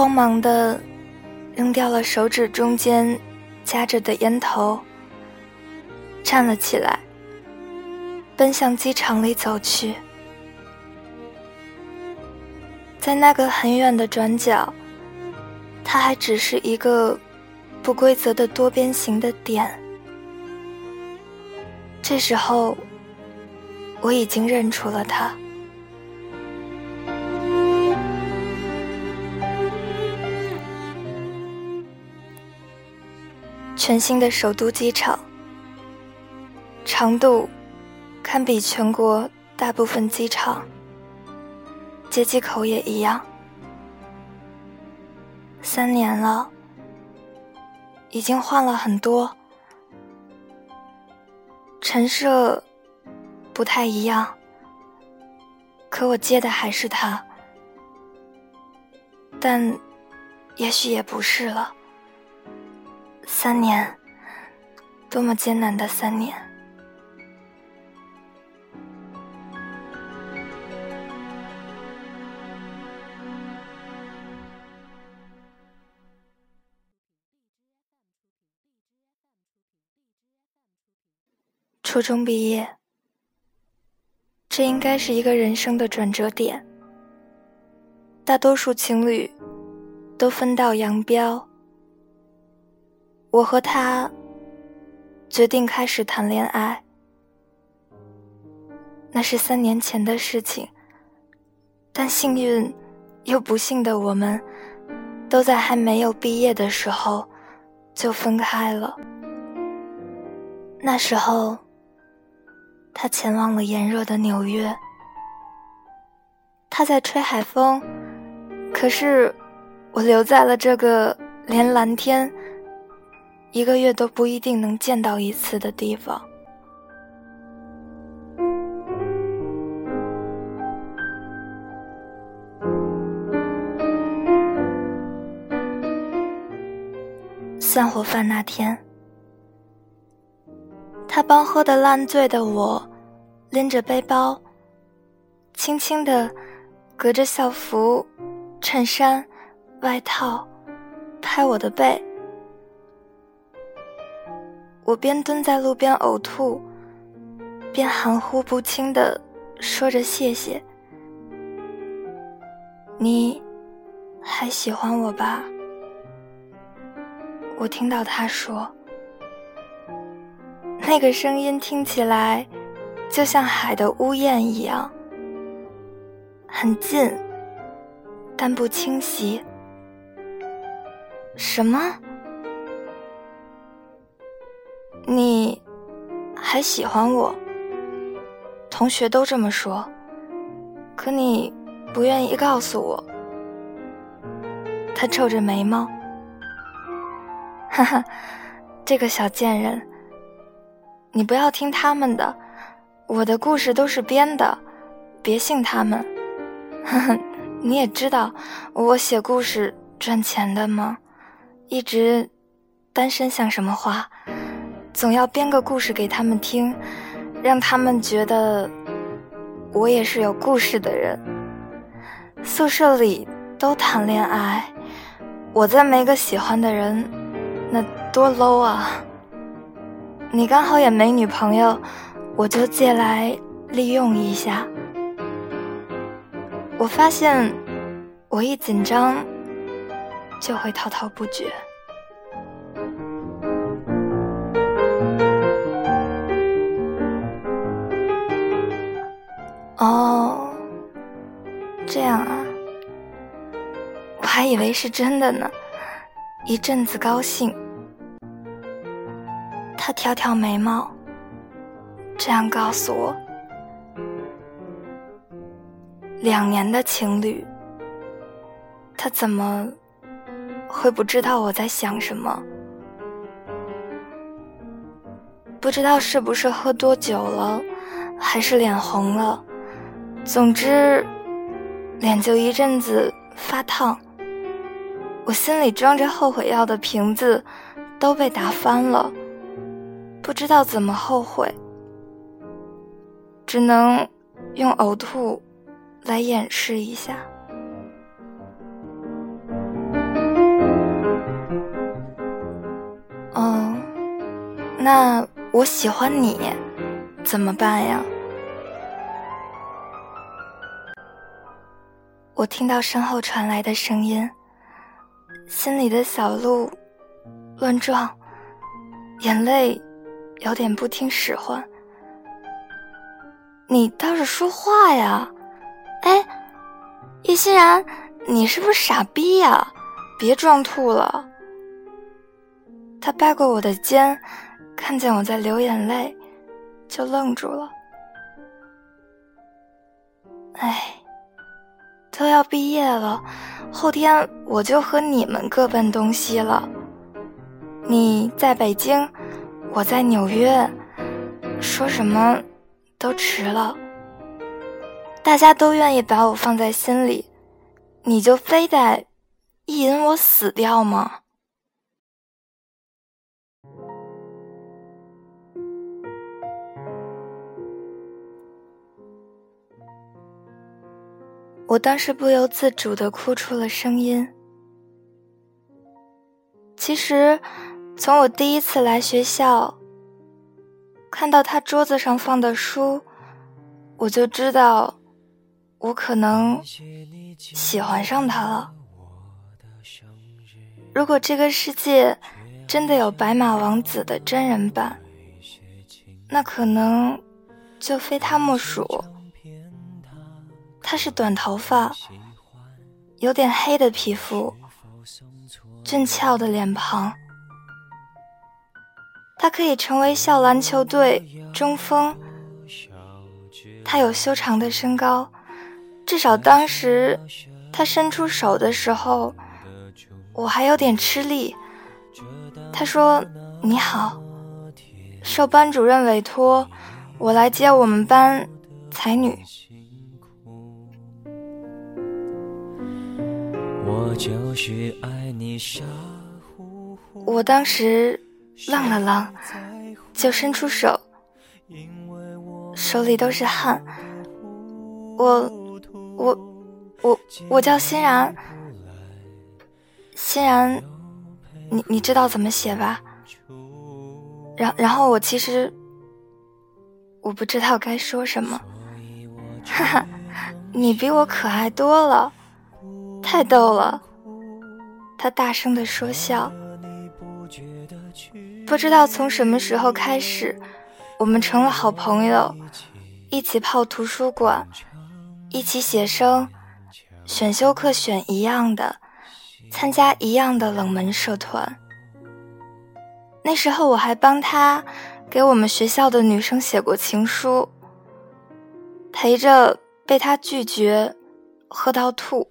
慌忙的扔掉了手指中间夹着的烟头，站了起来，奔向机场里走去。在那个很远的转角，它还只是一个不规则的多边形的点。这时候，我已经认出了他。全新的首都机场，长度堪比全国大部分机场，接机口也一样。三年了，已经换了很多，陈设不太一样，可我接的还是他，但也许也不是了。三年，多么艰难的三年！初中毕业，这应该是一个人生的转折点。大多数情侣都分道扬镳。我和他决定开始谈恋爱，那是三年前的事情。但幸运又不幸的我们，都在还没有毕业的时候就分开了。那时候，他前往了炎热的纽约，他在吹海风，可是我留在了这个连蓝天。一个月都不一定能见到一次的地方。散伙饭那天，他帮喝的烂醉的我，拎着背包，轻轻的隔着校服、衬衫、外套，拍我的背。我边蹲在路边呕吐，边含糊不清的说着谢谢。你还喜欢我吧？我听到他说，那个声音听起来就像海的呜咽一样，很近，但不清晰。什么？你还喜欢我？同学都这么说，可你不愿意告诉我。他皱着眉毛，哈哈，这个小贱人，你不要听他们的，我的故事都是编的，别信他们。呵呵，你也知道我写故事赚钱的吗？一直单身像什么话？总要编个故事给他们听，让他们觉得我也是有故事的人。宿舍里都谈恋爱，我再没个喜欢的人，那多 low 啊！你刚好也没女朋友，我就借来利用一下。我发现，我一紧张就会滔滔不绝。哦，这样啊，我还以为是真的呢。一阵子高兴，他挑挑眉毛，这样告诉我。两年的情侣，他怎么会不知道我在想什么？不知道是不是喝多酒了，还是脸红了，总之脸就一阵子发烫。我心里装着后悔药的瓶子都被打翻了，不知道怎么后悔，只能用呕吐。来掩饰一下。哦，那我喜欢你，怎么办呀？我听到身后传来的声音，心里的小鹿乱撞，眼泪有点不听使唤。你倒是说话呀！哎，叶欣然，你是不是傻逼呀？别装吐了。他掰过我的肩，看见我在流眼泪，就愣住了。哎，都要毕业了，后天我就和你们各奔东西了。你在北京，我在纽约，说什么都迟了。大家都愿意把我放在心里，你就非得意淫我死掉吗？我当时不由自主的哭出了声音。其实，从我第一次来学校，看到他桌子上放的书，我就知道。我可能喜欢上他了。如果这个世界真的有白马王子的真人版，那可能就非他莫属。他是短头发，有点黑的皮肤，俊俏的脸庞。他可以成为校篮球队中锋。他有修长的身高。至少当时，他伸出手的时候，我还有点吃力。他说：“你好，受班主任委托，我来接我们班才女。”我当时愣了愣，就伸出手，手里都是汗。我。我，我，我叫欣然。欣然，你你知道怎么写吧？然然后我其实，我不知道该说什么。哈哈，你比我可爱多了，太逗了。他大声的说笑。不知道从什么时候开始，我们成了好朋友，一起泡图书馆。一起写生，选修课选一样的，参加一样的冷门社团。那时候我还帮他给我们学校的女生写过情书，陪着被他拒绝喝到吐。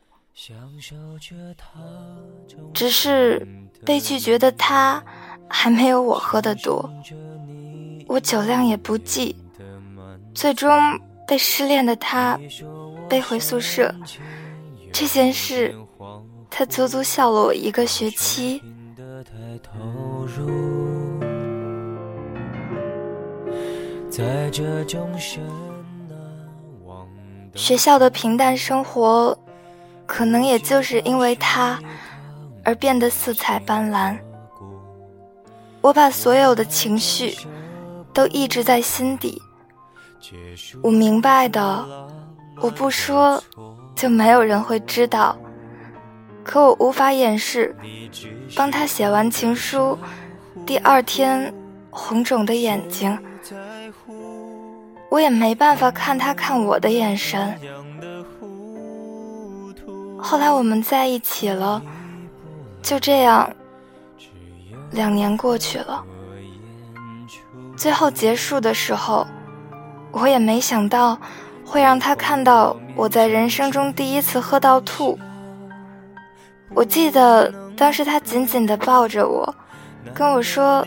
只是被拒绝的他还没有我喝的多，我酒量也不济，最终被失恋的他背回宿舍。这件事，他足足笑了我一个学期。学校的平淡生活，可能也就是因为他而变得色彩斑斓。我把所有的情绪都抑制在心底。我明白的，我不说，就没有人会知道。可我无法掩饰，帮他写完情书，第二天红肿的眼睛。我也没办法看他看我的眼神。后来我们在一起了，就这样，两年过去了。最后结束的时候，我也没想到会让他看到我在人生中第一次喝到吐。我记得当时他紧紧地抱着我，跟我说：“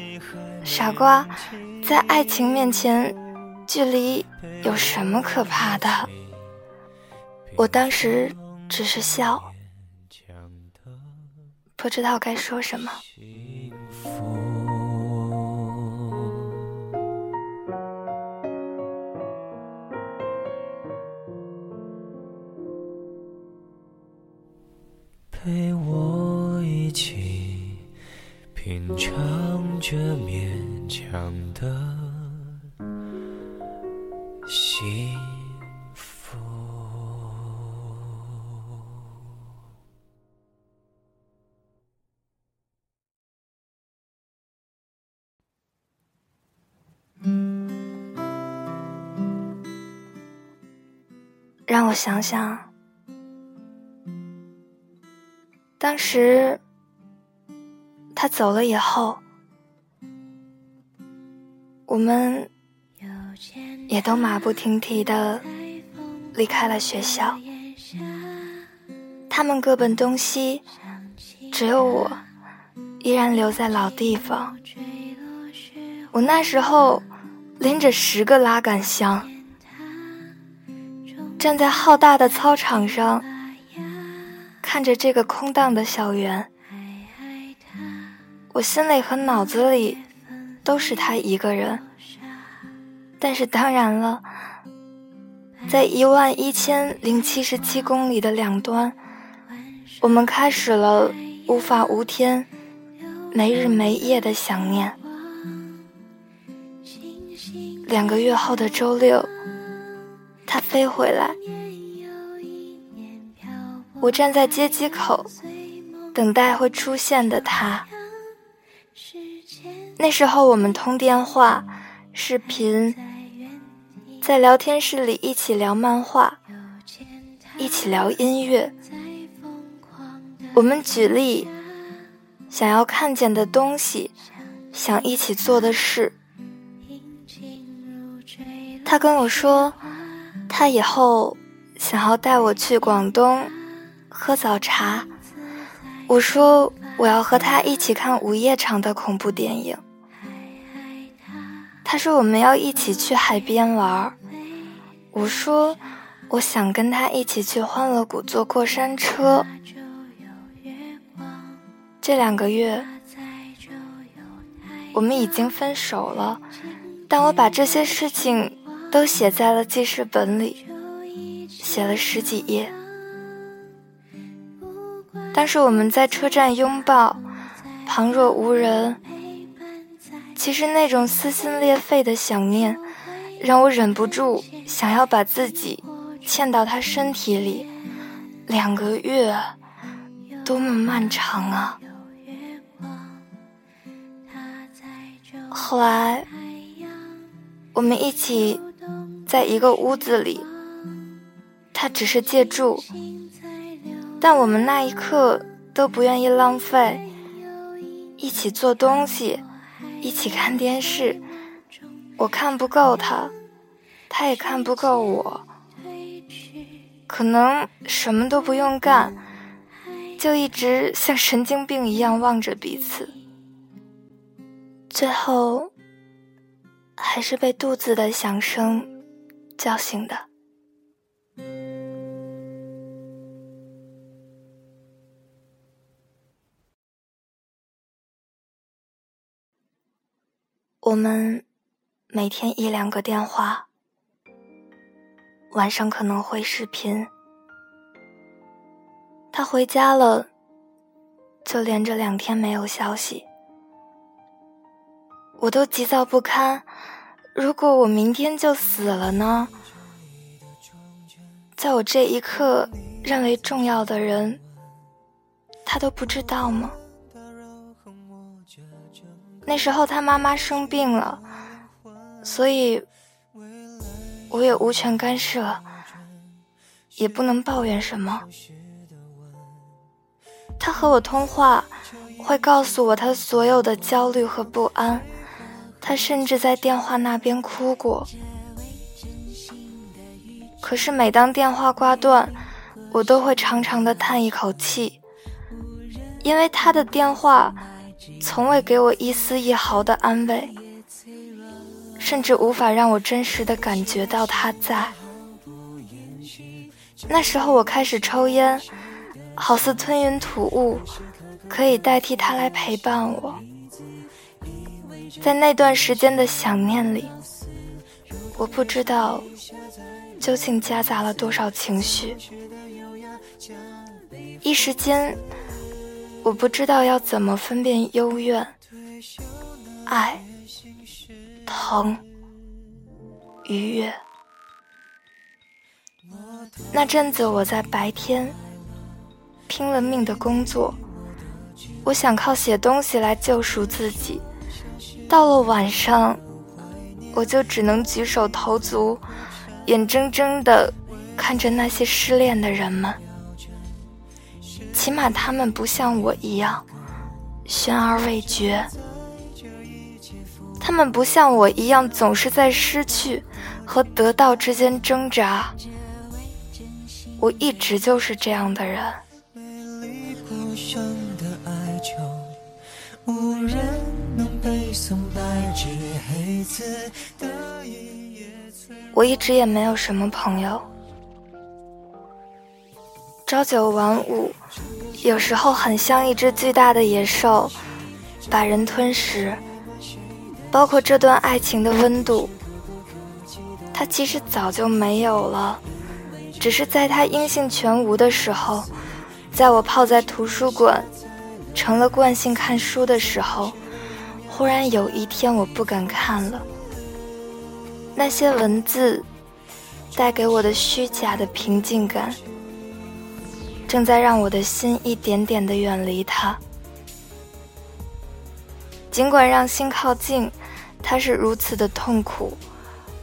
傻瓜，在爱情面前。”距离有什么可怕的？我当时只是笑，不知道该说什么。陪我一起品尝这勉强的。幸我想想，当时他走了以后，我们。也都马不停蹄的离开了学校，他们各奔东西，只有我依然留在老地方。我那时候拎着十个拉杆箱，站在浩大的操场上，看着这个空荡的校园，我心里和脑子里都是他一个人。但是当然了，在一万一千零七十七公里的两端，我们开始了无法无天、没日没夜的想念。两个月后的周六，他飞回来，我站在接机口，等待会出现的他。那时候我们通电话、视频。在聊天室里一起聊漫画，一起聊音乐。我们举例，想要看见的东西，想一起做的事。他跟我说，他以后想要带我去广东喝早茶。我说我要和他一起看午夜场的恐怖电影。他说：“我们要一起去海边玩。”我说：“我想跟他一起去欢乐谷坐过山车。”这两个月，我们已经分手了，但我把这些事情都写在了记事本里，写了十几页。但是我们在车站拥抱，旁若无人。其实那种撕心裂肺的想念，让我忍不住想要把自己嵌到他身体里。两个月，多么漫长啊！后来，我们一起在一个屋子里，他只是借住，但我们那一刻都不愿意浪费，一起做东西，一起看电视。我看不够他，他也看不够我。可能什么都不用干，就一直像神经病一样望着彼此，最后还是被肚子的响声叫醒的。我们每天一两个电话，晚上可能会视频。他回家了，就连着两天没有消息，我都急躁不堪。如果我明天就死了呢？在我这一刻认为重要的人，他都不知道吗？那时候他妈妈生病了，所以我也无权干涉，也不能抱怨什么。他和我通话，会告诉我他所有的焦虑和不安，他甚至在电话那边哭过。可是每当电话挂断，我都会长长的叹一口气，因为他的电话。从未给我一丝一毫的安慰，甚至无法让我真实的感觉到他在。那时候我开始抽烟，好似吞云吐雾，可以代替他来陪伴我。在那段时间的想念里，我不知道究竟夹杂了多少情绪，一时间。我不知道要怎么分辨幽怨、爱、疼、愉悦。那阵子我在白天拼了命的工作，我想靠写东西来救赎自己。到了晚上，我就只能举手投足，眼睁睁的看着那些失恋的人们。起码他们不像我一样悬而未决，他们不像我一样总是在失去和得到之间挣扎。我一直就是这样的人。我一直也没有什么朋友。朝九晚五，有时候很像一只巨大的野兽，把人吞噬。包括这段爱情的温度，它其实早就没有了，只是在它音信全无的时候，在我泡在图书馆，成了惯性看书的时候，忽然有一天我不敢看了。那些文字，带给我的虚假的平静感。正在让我的心一点点的远离他。尽管让心靠近，它是如此的痛苦。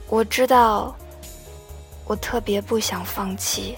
我知道，我特别不想放弃。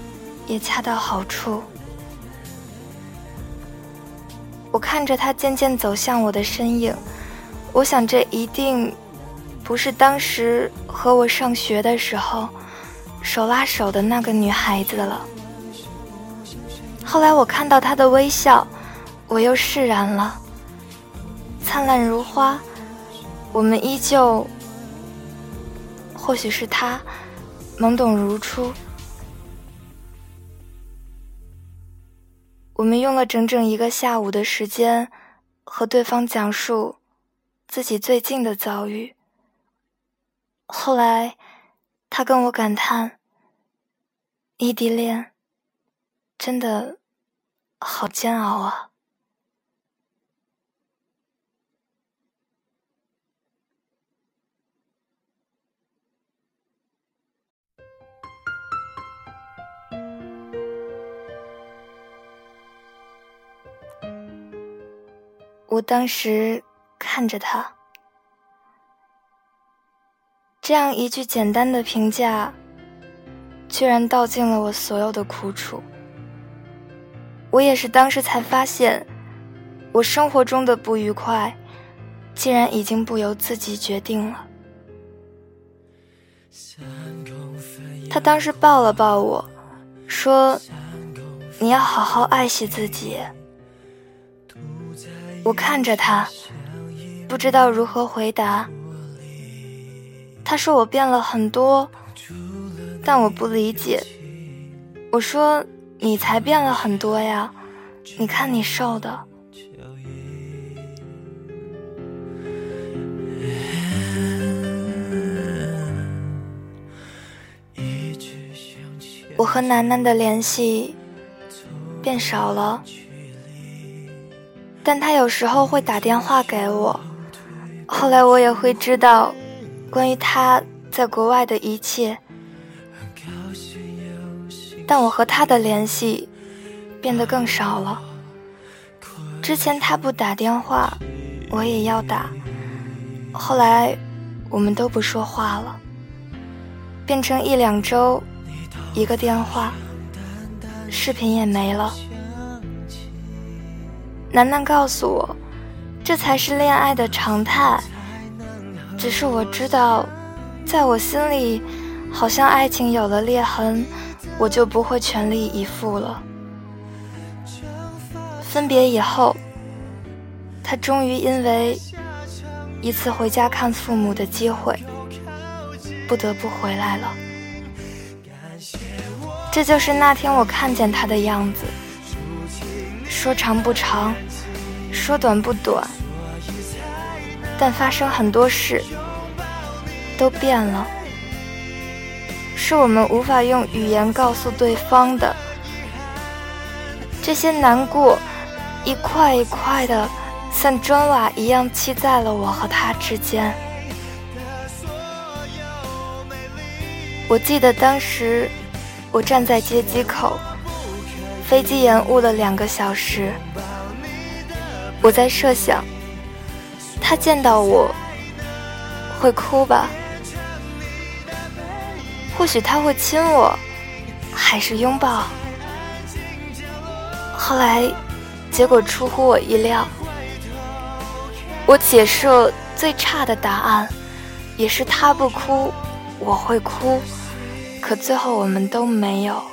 也恰到好处。我看着他渐渐走向我的身影，我想这一定不是当时和我上学的时候。手拉手的那个女孩子了。后来我看到她的微笑，我又释然了。灿烂如花，我们依旧。或许是他，懵懂如初。我们用了整整一个下午的时间，和对方讲述自己最近的遭遇。后来。他跟我感叹：“异地恋真的好煎熬啊！我当时看着他，这样一句简单的评价，居然道尽了我所有的苦楚。我也是当时才发现，我生活中的不愉快，竟然已经不由自己决定了。他当时抱了抱我，说：“你要好好爱惜自己。”我看着他，不知道如何回答。他说我变了很多，但我不理解。我说你才变了很多呀，你看你瘦的。我和楠楠的联系变少了。但他有时候会打电话给我，后来我也会知道关于他在国外的一切。但我和他的联系变得更少了。之前他不打电话，我也要打。后来我们都不说话了，变成一两周一个电话，视频也没了。楠楠告诉我，这才是恋爱的常态。只是我知道，在我心里，好像爱情有了裂痕，我就不会全力以赴了。分别以后，他终于因为一次回家看父母的机会，不得不回来了。这就是那天我看见他的样子。说长不长，说短不短，但发生很多事，都变了，是我们无法用语言告诉对方的。这些难过，一块一块的，像砖瓦一样砌在了我和他之间。我记得当时，我站在接机口。飞机延误了两个小时，我在设想，他见到我会哭吧？或许他会亲我，还是拥抱？后来，结果出乎我意料。我解设最差的答案，也是他不哭，我会哭。可最后我们都没有。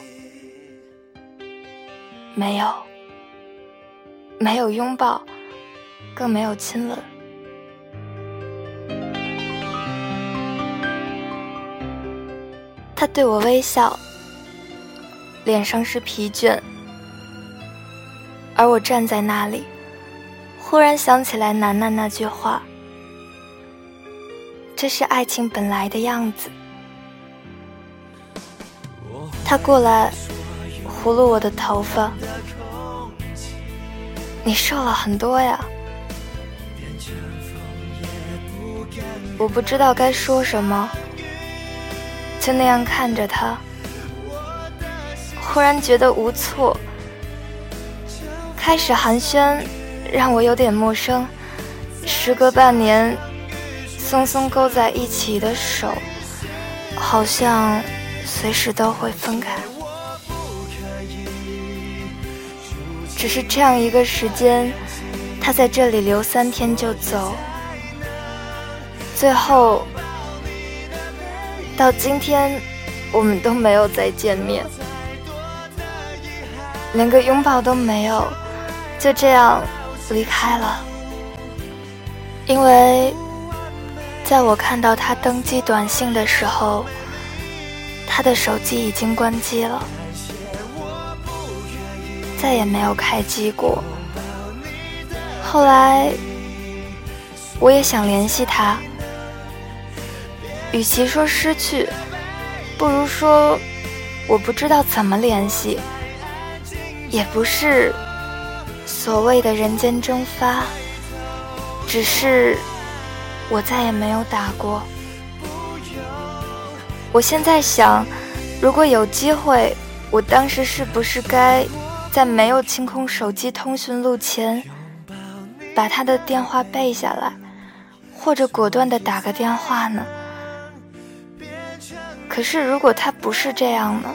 没有，没有拥抱，更没有亲吻。他对我微笑，脸上是疲倦，而我站在那里，忽然想起来楠楠那句话：“这是爱情本来的样子。”他过来。葫芦我的头发，你瘦了很多呀。我不知道该说什么，就那样看着他，忽然觉得无措。开始寒暄，让我有点陌生。时隔半年，松松勾在一起的手，好像随时都会分开。只是这样一个时间，他在这里留三天就走，最后到今天，我们都没有再见面，连个拥抱都没有，就这样离开了。因为在我看到他登机短信的时候，他的手机已经关机了。再也没有开机过。后来，我也想联系他，与其说失去，不如说我不知道怎么联系。也不是所谓的人间蒸发，只是我再也没有打过。我现在想，如果有机会，我当时是不是该在没有清空手机通讯录前，把他的电话背下来，或者果断的打个电话呢？可是如果他不是这样呢？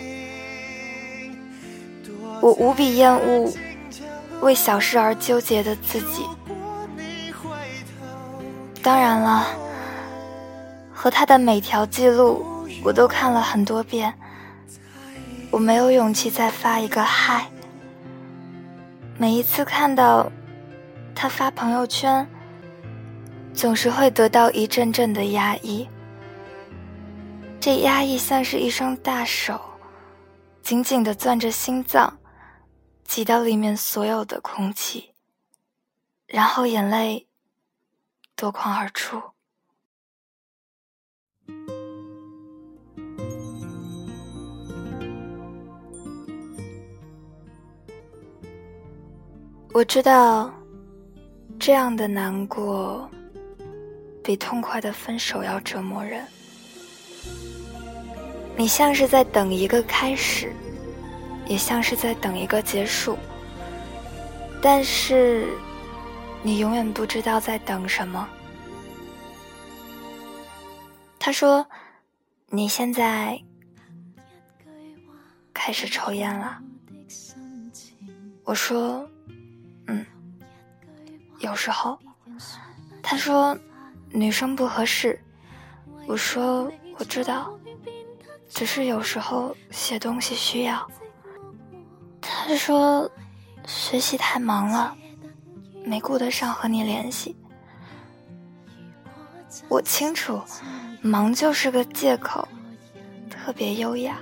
我无比厌恶为小事而纠结的自己。当然了，和他的每条记录我都看了很多遍，我没有勇气再发一个嗨。每一次看到他发朋友圈，总是会得到一阵阵的压抑。这压抑像是一双大手，紧紧地攥着心脏。挤到里面所有的空气，然后眼泪夺眶而出。我知道，这样的难过比痛快的分手要折磨人。你像是在等一个开始。也像是在等一个结束，但是你永远不知道在等什么。他说：“你现在开始抽烟了。”我说：“，有时候。”他说：“女生不合适。”我说：“我知道，只是有时候写东西需要。”他说：“学习太忙了，没顾得上和你联系。”我清楚，忙就是个借口，特别优雅。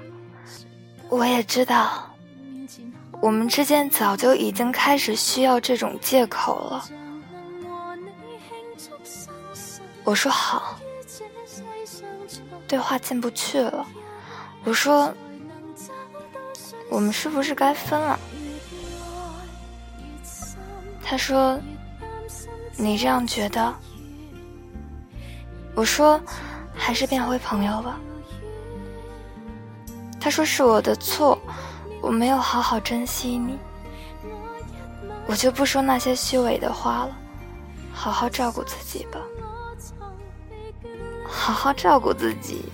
我也知道，我们之间早就已经开始需要这种借口了。我说好，对话进不去了。我说。我们是不是该分了？他说：“你这样觉得？”我说：“还是变回朋友吧。”他说：“是我的错，我没有好好珍惜你。”我就不说那些虚伪的话了，好好照顾自己吧。好好照顾自己，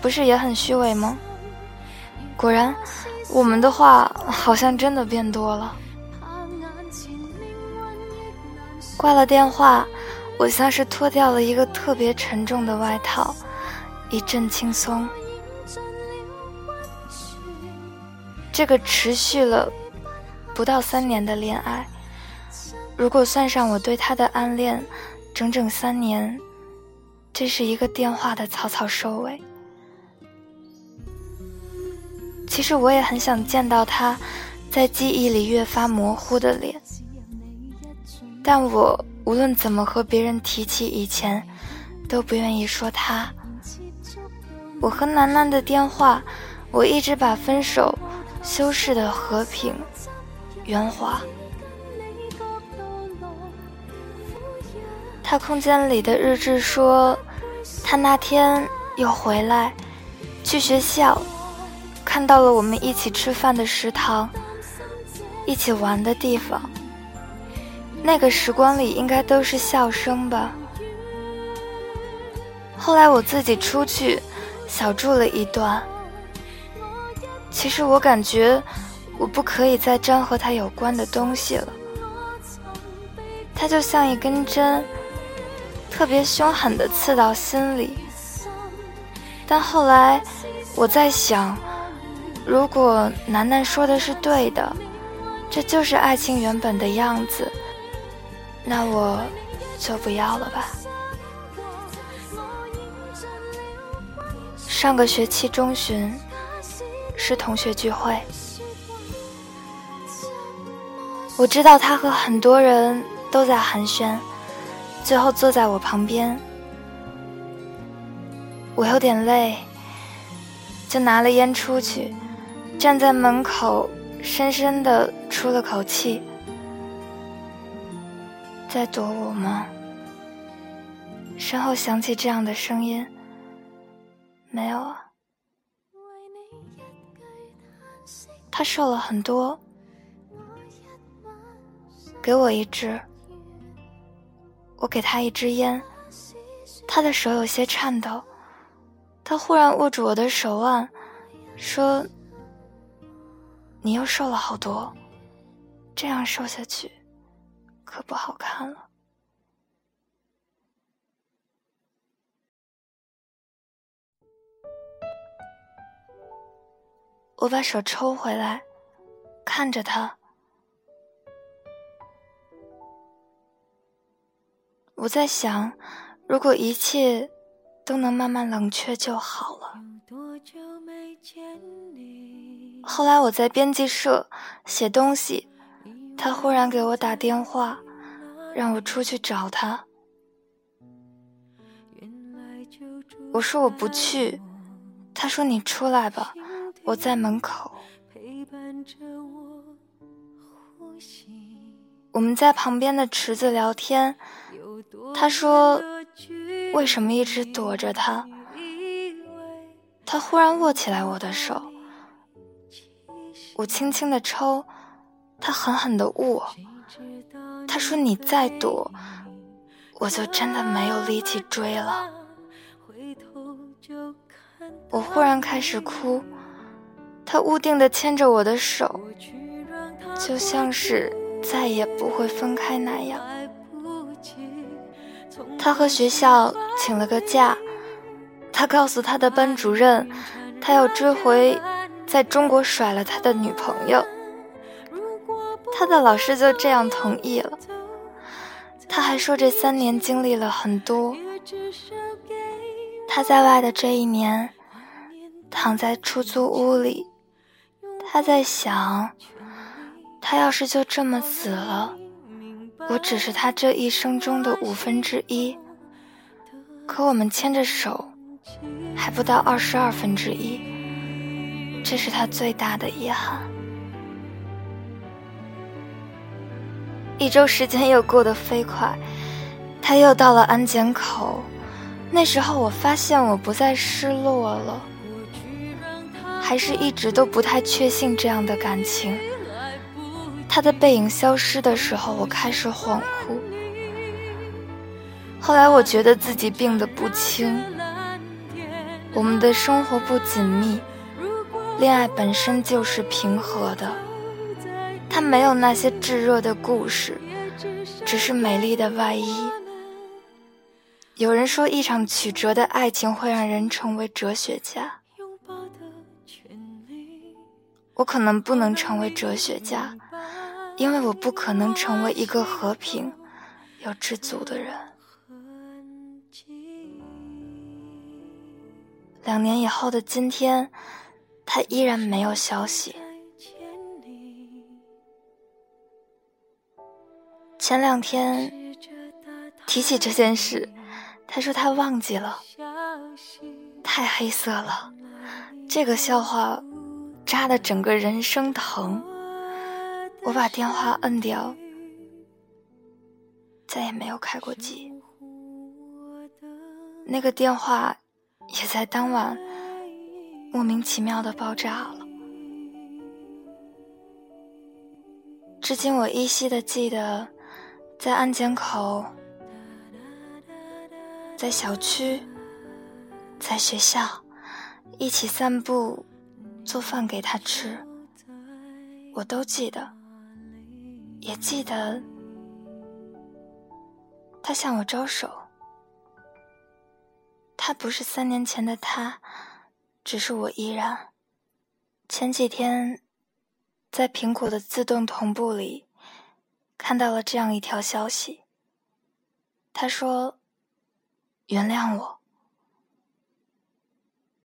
不是也很虚伪吗？果然，我们的话好像真的变多了。挂了电话，我像是脱掉了一个特别沉重的外套，一阵轻松。这个持续了不到三年的恋爱，如果算上我对他的暗恋，整整三年，这是一个电话的草草收尾。其实我也很想见到他，在记忆里越发模糊的脸，但我无论怎么和别人提起以前，都不愿意说他。我和楠楠的电话，我一直把分手修饰的和平、圆滑。他空间里的日志说，他那天又回来，去学校。看到了我们一起吃饭的食堂，一起玩的地方。那个时光里应该都是笑声吧。后来我自己出去小住了一段。其实我感觉我不可以再沾和他有关的东西了。他就像一根针，特别凶狠的刺到心里。但后来我在想。如果楠楠说的是对的，这就是爱情原本的样子，那我就不要了吧。上个学期中旬是同学聚会，我知道他和很多人都在寒暄，最后坐在我旁边，我有点累，就拿了烟出去。站在门口，深深的出了口气。在躲我吗？身后响起这样的声音。没有啊。他瘦了很多，给我一支。我给他一支烟，他的手有些颤抖。他忽然握住我的手腕，说：“你又瘦了好多，这样瘦下去可不好看了。”我把手抽回来，看着他。我在想，如果一切都能慢慢冷却就好了。后来我在编辑社写东西，他忽然给我打电话，让我出去找他。我说我不去，他说你出来吧。我在门口，我们在旁边的池子聊天。他说：“为什么一直躲着他？”他忽然握起来我的手，我轻轻的抽，他狠狠的握。他说：“你再躲，我就真的没有力气追了。”我忽然开始哭。他固定的牵着我的手，就像是再也不会分开那样。他和学校请了个假，他告诉他的班主任，他要追回在中国甩了他的女朋友。他的老师就这样同意了。他还说这三年经历了很多。他在外的这一年，躺在出租屋里。他在想，他要是就这么死了，我只是他这一生中的五分之一。可我们牵着手，还不到二十二分之一，这是他最大的遗憾。一周时间又过得飞快，他又到了安检口，那时候我发现我不再失落了。还是一直都不太确信这样的感情。他的背影消失的时候，我开始恍惚。后来我觉得自己病得不轻。我们的生活不紧密，恋爱本身就是平和的，它没有那些炙热的故事，只是美丽的外衣。有人说，一场曲折的爱情会让人成为哲学家。我可能不能成为哲学家，因为我不可能成为一个和平、又知足的人。两年以后的今天，他依然没有消息。前两天提起这件事，他说他忘记了，太黑色了。这个笑话。扎的整个人生疼，我把电话摁掉，再也没有开过机。那个电话也在当晚莫名其妙的爆炸了。至今我依稀的记得，在安检口，在小区，在学校，一起散步。做饭给他吃，我都记得，也记得他向我招手。他不是三年前的他，只是我依然。前几天，在苹果的自动同步里看到了这样一条消息。他说：“原谅我，